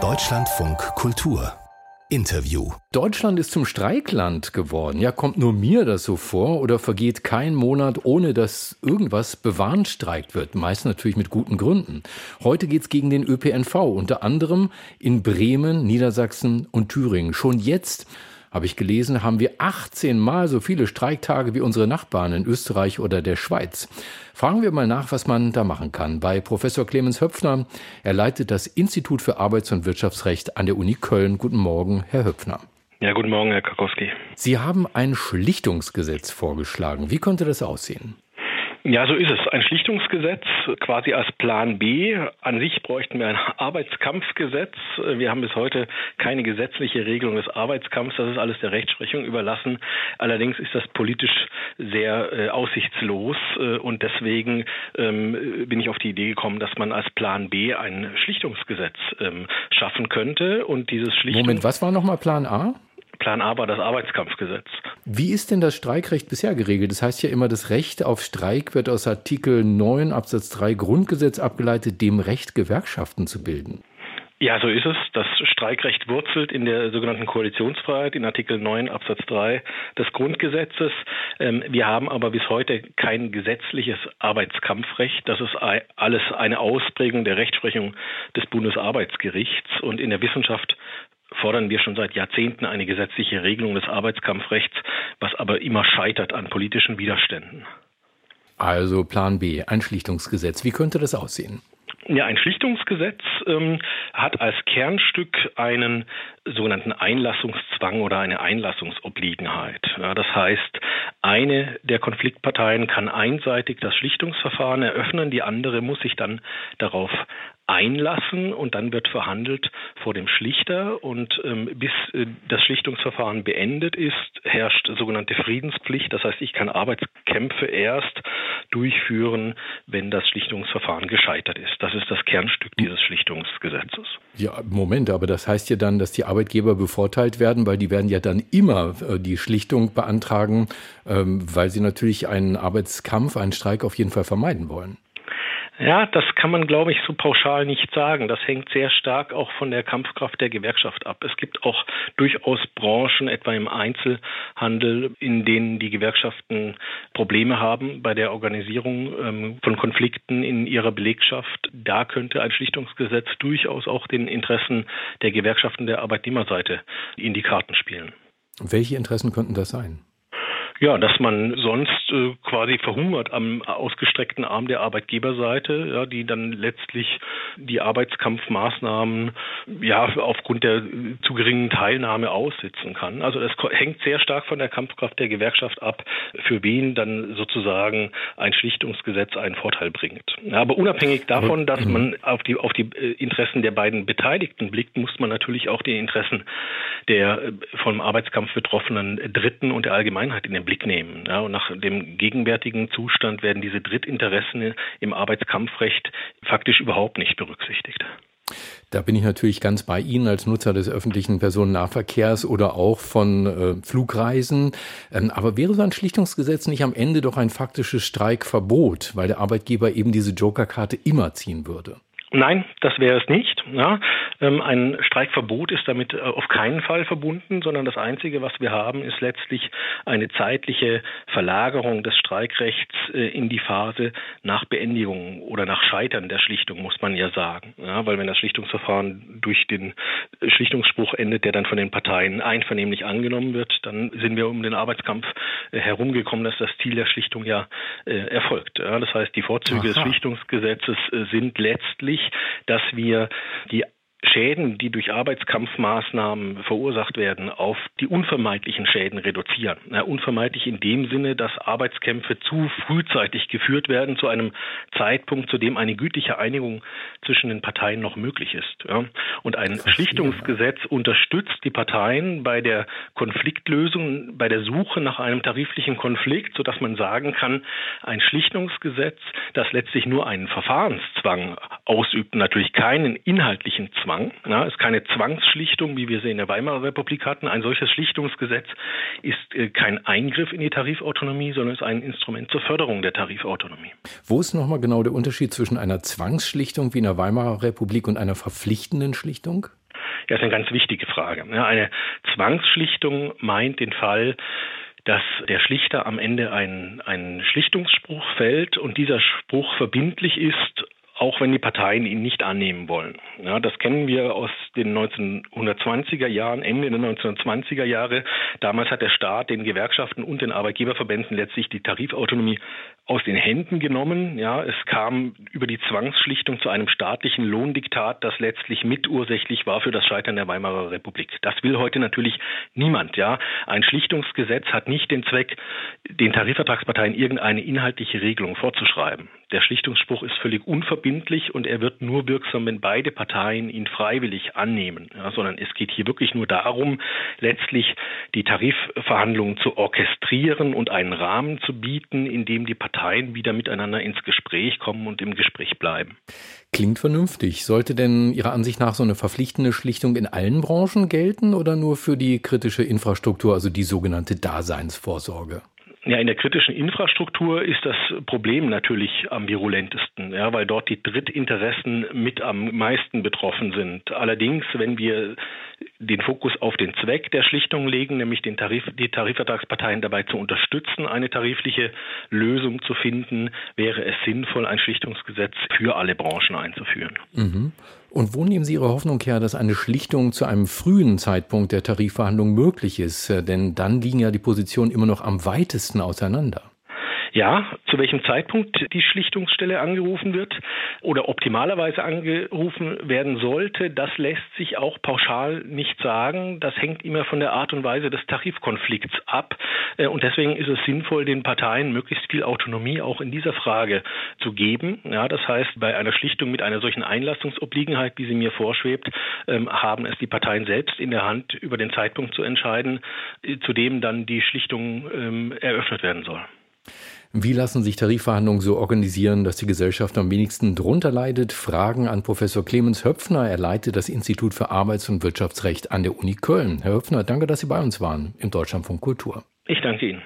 Deutschlandfunk Kultur Interview. Deutschland ist zum Streikland geworden. Ja, kommt nur mir das so vor oder vergeht kein Monat, ohne dass irgendwas bewarnstreikt wird? Meist natürlich mit guten Gründen. Heute geht's gegen den ÖPNV, unter anderem in Bremen, Niedersachsen und Thüringen. Schon jetzt habe ich gelesen, haben wir 18 Mal so viele Streiktage wie unsere Nachbarn in Österreich oder der Schweiz. Fragen wir mal nach, was man da machen kann. Bei Professor Clemens Höpfner. Er leitet das Institut für Arbeits- und Wirtschaftsrecht an der Uni Köln. Guten Morgen, Herr Höpfner. Ja, guten Morgen, Herr Kakowski. Sie haben ein Schlichtungsgesetz vorgeschlagen. Wie konnte das aussehen? Ja, so ist es. Ein Schlichtungsgesetz quasi als Plan B. An sich bräuchten wir ein Arbeitskampfgesetz. Wir haben bis heute keine gesetzliche Regelung des Arbeitskampfs. Das ist alles der Rechtsprechung überlassen. Allerdings ist das politisch sehr äh, aussichtslos äh, und deswegen ähm, bin ich auf die Idee gekommen, dass man als Plan B ein Schlichtungsgesetz ähm, schaffen könnte und dieses Schlichtung Moment, was war nochmal Plan A? Plan A war das Arbeitskampfgesetz. Wie ist denn das Streikrecht bisher geregelt? Das heißt ja immer, das Recht auf Streik wird aus Artikel 9 Absatz 3 Grundgesetz abgeleitet, dem Recht, Gewerkschaften zu bilden. Ja, so ist es. Das Streikrecht wurzelt in der sogenannten Koalitionsfreiheit in Artikel 9 Absatz 3 des Grundgesetzes. Ähm, wir haben aber bis heute kein gesetzliches Arbeitskampfrecht. Das ist alles eine Ausprägung der Rechtsprechung des Bundesarbeitsgerichts. Und in der Wissenschaft fordern wir schon seit Jahrzehnten eine gesetzliche Regelung des Arbeitskampfrechts, was aber immer scheitert an politischen Widerständen. Also Plan B, ein Schlichtungsgesetz. Wie könnte das aussehen? Ja, ein Schlichtungsgesetz ähm, hat als Kernstück einen sogenannten Einlassungszwang oder eine Einlassungsobliegenheit. Ja, das heißt, eine der Konfliktparteien kann einseitig das Schlichtungsverfahren eröffnen, die andere muss sich dann darauf einlassen und dann wird verhandelt vor dem Schlichter und ähm, bis äh, das Schlichtungsverfahren beendet ist, herrscht sogenannte Friedenspflicht. Das heißt, ich kann Arbeitskämpfe erst durchführen, wenn das Schlichtungsverfahren gescheitert ist. Das ist das Kernstück dieses Schlichtungsgesetzes. Ja, Moment, aber das heißt ja dann, dass die Arbeitgeber bevorteilt werden, weil die werden ja dann immer äh, die Schlichtung beantragen, ähm, weil sie natürlich einen Arbeitskampf, einen Streik auf jeden Fall vermeiden wollen. Ja, das kann man, glaube ich, so pauschal nicht sagen. Das hängt sehr stark auch von der Kampfkraft der Gewerkschaft ab. Es gibt auch durchaus Branchen, etwa im Einzelhandel, in denen die Gewerkschaften Probleme haben bei der Organisierung ähm, von Konflikten in ihrer Belegschaft. Da könnte ein Schlichtungsgesetz durchaus auch den Interessen der Gewerkschaften der Arbeitnehmerseite in die Karten spielen. Welche Interessen könnten das sein? Ja, dass man sonst äh, quasi verhungert am ausgestreckten Arm der Arbeitgeberseite, ja, die dann letztlich die Arbeitskampfmaßnahmen ja aufgrund der zu geringen Teilnahme aussitzen kann. Also es hängt sehr stark von der Kampfkraft der Gewerkschaft ab, für wen dann sozusagen ein Schlichtungsgesetz einen Vorteil bringt. Ja, aber unabhängig davon, dass man auf die auf die äh, Interessen der beiden Beteiligten blickt, muss man natürlich auch die Interessen der äh, vom Arbeitskampf betroffenen Dritten und der Allgemeinheit in den Blick nehmen. Ja, und nach dem gegenwärtigen Zustand werden diese Drittinteressen im Arbeitskampfrecht faktisch überhaupt nicht berücksichtigt. Da bin ich natürlich ganz bei Ihnen als Nutzer des öffentlichen Personennahverkehrs oder auch von äh, Flugreisen. Ähm, aber wäre so ein Schlichtungsgesetz nicht am Ende doch ein faktisches Streikverbot, weil der Arbeitgeber eben diese Jokerkarte immer ziehen würde? Nein, das wäre es nicht. Ja, ähm, ein Streikverbot ist damit äh, auf keinen Fall verbunden, sondern das Einzige, was wir haben, ist letztlich eine zeitliche Verlagerung des Streikrechts äh, in die Phase nach Beendigung oder nach Scheitern der Schlichtung, muss man ja sagen. Ja, weil wenn das Schlichtungsverfahren durch den Schlichtungsspruch endet, der dann von den Parteien einvernehmlich angenommen wird, dann sind wir um den Arbeitskampf äh, herumgekommen, dass das Ziel der Schlichtung ja erfolgt. Ja, das heißt, die Vorzüge Aha. des Schlichtungsgesetzes sind letztlich dass wir die Schäden, die durch Arbeitskampfmaßnahmen verursacht werden, auf die unvermeidlichen Schäden reduzieren. Ja, unvermeidlich in dem Sinne, dass Arbeitskämpfe zu frühzeitig geführt werden, zu einem Zeitpunkt, zu dem eine gütliche Einigung zwischen den Parteien noch möglich ist. Ja. Und ein Schlichtungsgesetz unterstützt die Parteien bei der Konfliktlösung, bei der Suche nach einem tariflichen Konflikt, sodass man sagen kann, ein Schlichtungsgesetz, das letztlich nur einen Verfahrenszwang ausübt, natürlich keinen inhaltlichen Zwang, Zwang. Ja, ist keine Zwangsschlichtung, wie wir sie in der Weimarer Republik hatten. Ein solches Schlichtungsgesetz ist äh, kein Eingriff in die Tarifautonomie, sondern ist ein Instrument zur Förderung der Tarifautonomie. Wo ist nochmal genau der Unterschied zwischen einer Zwangsschlichtung wie in der Weimarer Republik und einer verpflichtenden Schlichtung? Ja, ist eine ganz wichtige Frage. Ja, eine Zwangsschlichtung meint den Fall, dass der Schlichter am Ende einen, einen Schlichtungsspruch fällt und dieser Spruch verbindlich ist auch wenn die Parteien ihn nicht annehmen wollen. Ja, das kennen wir aus den 1920er Jahren, Ende der 1920er Jahre. Damals hat der Staat den Gewerkschaften und den Arbeitgeberverbänden letztlich die Tarifautonomie aus den Händen genommen. Ja, es kam über die Zwangsschlichtung zu einem staatlichen Lohndiktat, das letztlich mitursächlich war für das Scheitern der Weimarer Republik. Das will heute natürlich niemand. Ja, ein Schlichtungsgesetz hat nicht den Zweck, den Tarifvertragsparteien irgendeine inhaltliche Regelung vorzuschreiben. Der Schlichtungsspruch ist völlig unverbindlich und er wird nur wirksam, wenn beide Parteien ihn freiwillig annehmen. Ja, sondern es geht hier wirklich nur darum, letztlich die Tarifverhandlungen zu orchestrieren und einen Rahmen zu bieten, in dem die Parteien wieder miteinander ins Gespräch kommen und im Gespräch bleiben. Klingt vernünftig. Sollte denn Ihrer Ansicht nach so eine verpflichtende Schlichtung in allen Branchen gelten oder nur für die kritische Infrastruktur, also die sogenannte Daseinsvorsorge? Ja, in der kritischen Infrastruktur ist das Problem natürlich am virulentesten, ja, weil dort die Drittinteressen mit am meisten betroffen sind. Allerdings, wenn wir den Fokus auf den Zweck der Schlichtung legen, nämlich den Tarif, die Tarifvertragsparteien dabei zu unterstützen, eine tarifliche Lösung zu finden, wäre es sinnvoll, ein Schlichtungsgesetz für alle Branchen einzuführen. Mhm. Und wo nehmen Sie Ihre Hoffnung her, dass eine Schlichtung zu einem frühen Zeitpunkt der Tarifverhandlungen möglich ist? Denn dann liegen ja die Positionen immer noch am weitesten auseinander. Ja, zu welchem Zeitpunkt die Schlichtungsstelle angerufen wird oder optimalerweise angerufen werden sollte, das lässt sich auch pauschal nicht sagen. Das hängt immer von der Art und Weise des Tarifkonflikts ab. Äh, und deswegen ist es sinnvoll, den Parteien möglichst viel Autonomie auch in dieser Frage zu geben. Ja, das heißt, bei einer Schlichtung mit einer solchen Einlassungsobliegenheit, wie sie mir vorschwebt, ähm, haben es die Parteien selbst in der Hand, über den Zeitpunkt zu entscheiden, äh, zu dem dann die Schlichtung ähm, eröffnet werden soll. Wie lassen sich Tarifverhandlungen so organisieren, dass die Gesellschaft am wenigsten drunter leidet? Fragen an Professor Clemens Höpfner. Er leitet das Institut für Arbeits- und Wirtschaftsrecht an der Uni Köln. Herr Höpfner, danke, dass Sie bei uns waren im Deutschlandfunk Kultur. Ich danke Ihnen.